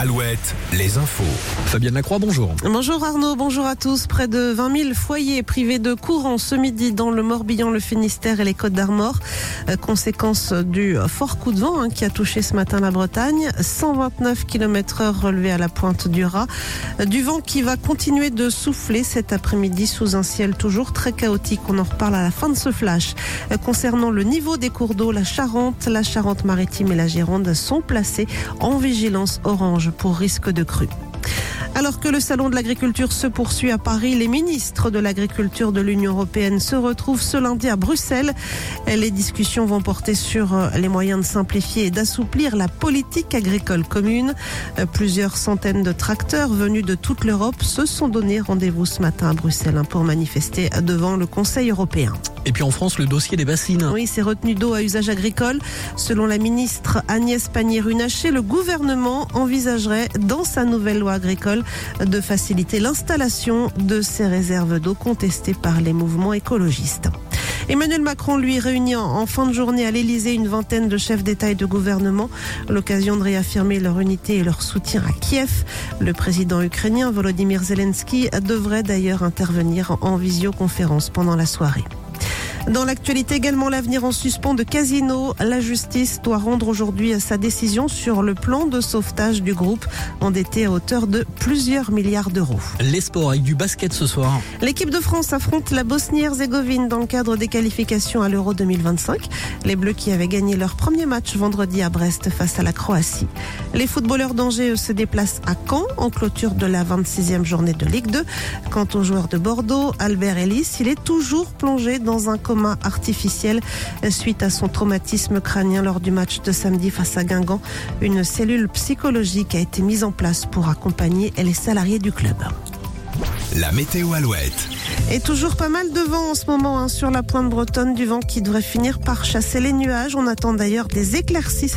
Alouette, les infos. Fabienne Lacroix, bonjour. Bonjour Arnaud, bonjour à tous. Près de 20 000 foyers privés de courant ce midi dans le Morbihan, le Finistère et les Côtes d'Armor. Euh, Conséquence du fort coup de vent hein, qui a touché ce matin la Bretagne. 129 km heure relevés à la pointe du Raz. Euh, Du vent qui va continuer de souffler cet après-midi sous un ciel toujours très chaotique. On en reparle à la fin de ce flash. Euh, Concernant le niveau des cours d'eau, la Charente, la Charente-Maritime et la Gironde sont placés en vigilance orange pour risque de crue. Alors que le salon de l'agriculture se poursuit à Paris, les ministres de l'agriculture de l'Union européenne se retrouvent ce lundi à Bruxelles. Les discussions vont porter sur euh, les moyens de simplifier et d'assouplir la politique agricole commune. Euh, Plusieurs centaines de tracteurs venus de toute l'Europe se sont donné rendez-vous ce matin à Bruxelles hein, pour manifester devant le Conseil européen. Et puis en France, le dossier des bassines. Oui, ces retenues d'eau à usage agricole. Selon la ministre Agnès Pannier-Runacher, le gouvernement envisagerait, dans sa nouvelle loi agricole, de faciliter l'installation de ces réserves d'eau contestées par les mouvements écologistes. Emmanuel Macron, lui, réunit en- fin de journée à l'Elysée une vingtaine de chefs d'État et de gouvernement. L'occasion de réaffirmer leur unité et leur soutien à Kiev. Le président ukrainien Volodymyr Zelensky devrait d'ailleurs intervenir en visioconférence pendant la soirée. Dans l'actualité également, l'avenir en suspens de Casino. La justice doit rendre aujourd'hui sa décision sur le plan de sauvetage du groupe endetté à hauteur de plusieurs milliards d'euros. Les sports avec du basket ce soir. L'équipe de France affronte la Bosnie-Herzégovine dans le cadre des qualifications à l'Euro 2025. Les Bleus qui avaient gagné leur premier match vendredi à Brest face à la Croatie. Les footballeurs d'Angers se déplacent à Caen en clôture de la 26e journée de Ligue 2. Quant au joueur de Bordeaux, Albert Ellis, il est toujours plongé dans un coma artificiel suite à son traumatisme crânien lors du match de samedi face à Guingamp. Une cellule psychologique a été mise en place pour accompagner les salariés du club. La météo Alouette. Et toujours pas mal de vent en ce moment hein, sur la pointe bretonne, du vent qui devrait finir par chasser les nuages. On attend d'ailleurs des éclaircies